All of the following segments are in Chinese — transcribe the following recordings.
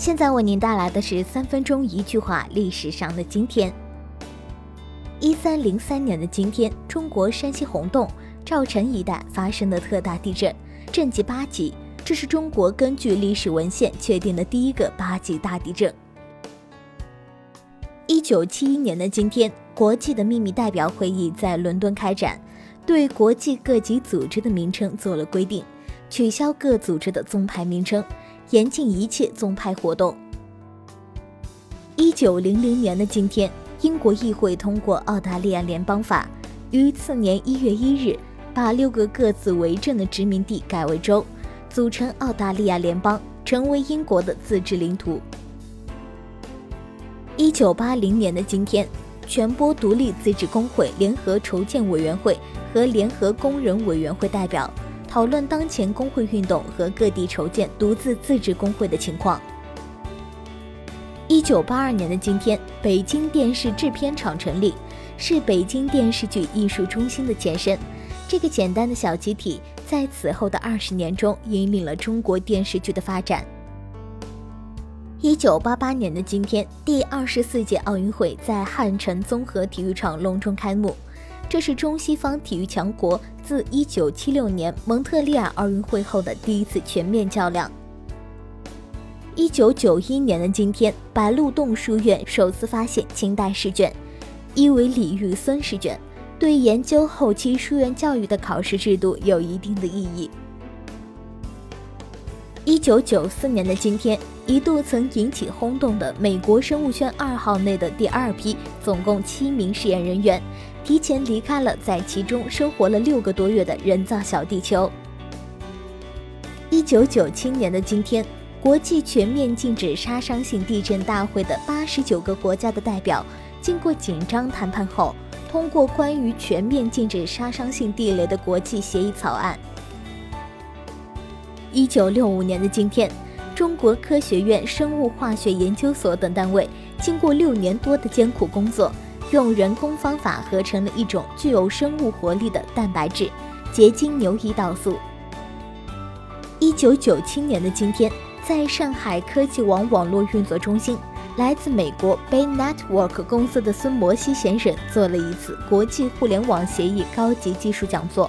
现在为您带来的是三分钟一句话历史上的今天。一三零三年的今天，中国山西洪洞、赵城一带发生的特大地震，震级八级，这是中国根据历史文献确定的第一个八级大地震。一九七一年的今天，国际的秘密代表会议在伦敦开展，对国际各级组织的名称做了规定，取消各组织的宗派名称。严禁一切宗派活动。一九零零年的今天，英国议会通过《澳大利亚联邦法》，于次年一月一日，把六个各自为政的殖民地改为州，组成澳大利亚联邦，成为英国的自治领土。一九八零年的今天，全波独立自治工会联合筹建委员会和联合工人委员会代表。讨论当前工会运动和各地筹建独自自治工会的情况。一九八二年的今天，北京电视制片厂成立，是北京电视剧艺术中心的前身。这个简单的小集体，在此后的二十年中，引领了中国电视剧的发展。一九八八年的今天，第二十四届奥运会在汉城综合体育场隆重开幕。这是中西方体育强国自1976年蒙特利尔奥运会后的第一次全面较量。1991年的今天，白鹿洞书院首次发现清代试卷，一为李玉孙试卷，对研究后期书院教育的考试制度有一定的意义。1994年的今天，一度曾引起轰动的美国生物圈二号内的第二批总共七名试验人员。提前离开了在其中生活了六个多月的人造小地球。一九九七年的今天，国际全面禁止杀伤性地震大会的八十九个国家的代表，经过紧张谈判后，通过关于全面禁止杀伤性地雷的国际协议草案。一九六五年的今天，中国科学院生物化学研究所等单位经过六年多的艰苦工作。用人工方法合成了一种具有生物活力的蛋白质——结晶牛胰岛素。一九九七年的今天，在上海科技网网络运作中心，来自美国 Bay Network 公司的孙摩西先生做了一次国际互联网协议高级技术讲座。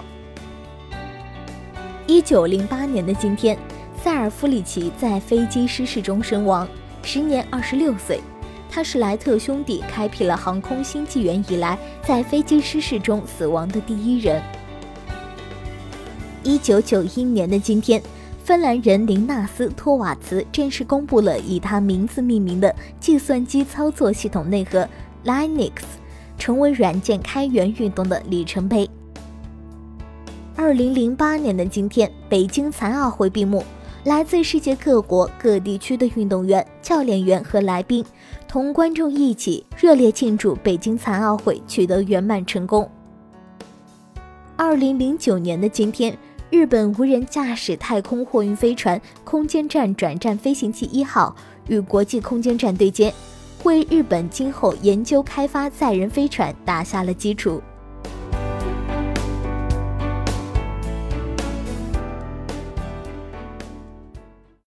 一九零八年的今天，塞尔夫里奇在飞机失事中身亡，时年二十六岁。他是莱特兄弟开辟了航空新纪元以来，在飞机失事中死亡的第一人。一九九一年的今天，芬兰人林纳斯托瓦茨正式公布了以他名字命名的计算机操作系统内核 Linux，成为软件开源运动的里程碑。二零零八年的今天，北京残奥会闭幕。来自世界各国各地区的运动员、教练员和来宾，同观众一起热烈庆祝北京残奥会取得圆满成功。二零零九年的今天，日本无人驾驶太空货运飞船空间站转战飞行器一号与国际空间站对接，为日本今后研究开发载人飞船打下了基础。